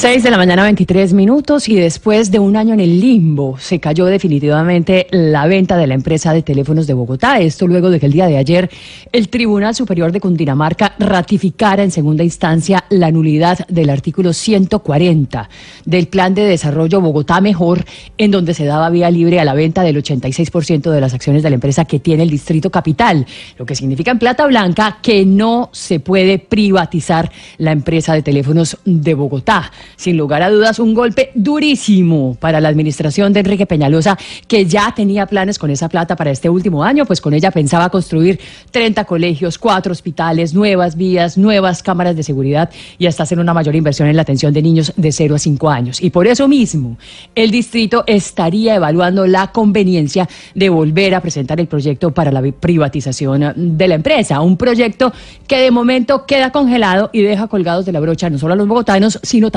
6 de la mañana, 23 minutos, y después de un año en el limbo, se cayó definitivamente la venta de la empresa de teléfonos de Bogotá. Esto luego de que el día de ayer el Tribunal Superior de Cundinamarca ratificara en segunda instancia la nulidad del artículo 140 del Plan de Desarrollo Bogotá Mejor, en donde se daba vía libre a la venta del 86% de las acciones de la empresa que tiene el Distrito Capital, lo que significa en plata blanca que no se puede privatizar la empresa de teléfonos de Bogotá sin lugar a dudas, un golpe durísimo para la administración de Enrique Peñalosa, que ya tenía planes con esa plata para este último año, pues con ella pensaba construir 30 colegios, cuatro hospitales, nuevas vías, nuevas cámaras de seguridad y hasta hacer una mayor inversión en la atención de niños de 0 a 5 años. Y por eso mismo, el distrito estaría evaluando la conveniencia de volver a presentar el proyecto para la privatización de la empresa, un proyecto que de momento queda congelado y deja colgados de la brocha no solo a los bogotanos, sino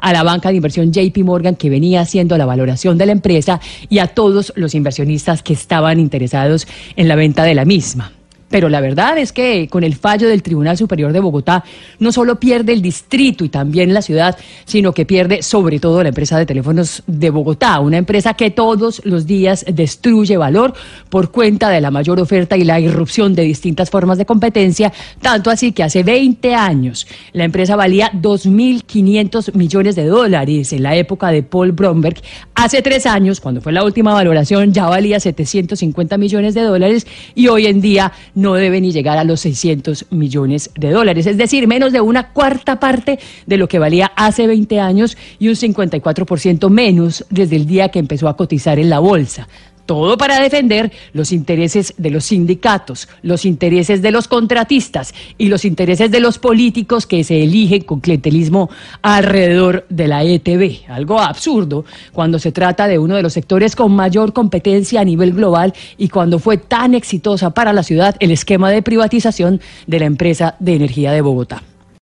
a la banca de inversión JP Morgan que venía haciendo la valoración de la empresa y a todos los inversionistas que estaban interesados en la venta de la misma. Pero la verdad es que con el fallo del Tribunal Superior de Bogotá no solo pierde el distrito y también la ciudad, sino que pierde sobre todo la empresa de teléfonos de Bogotá, una empresa que todos los días destruye valor por cuenta de la mayor oferta y la irrupción de distintas formas de competencia, tanto así que hace 20 años la empresa valía 2.500 millones de dólares en la época de Paul Bromberg. Hace tres años, cuando fue la última valoración, ya valía 750 millones de dólares y hoy en día no debe ni llegar a los 600 millones de dólares, es decir, menos de una cuarta parte de lo que valía hace 20 años y un 54% menos desde el día que empezó a cotizar en la bolsa. Todo para defender los intereses de los sindicatos, los intereses de los contratistas y los intereses de los políticos que se eligen con clientelismo alrededor de la ETB. Algo absurdo cuando se trata de uno de los sectores con mayor competencia a nivel global y cuando fue tan exitosa para la ciudad el esquema de privatización de la empresa de energía de Bogotá.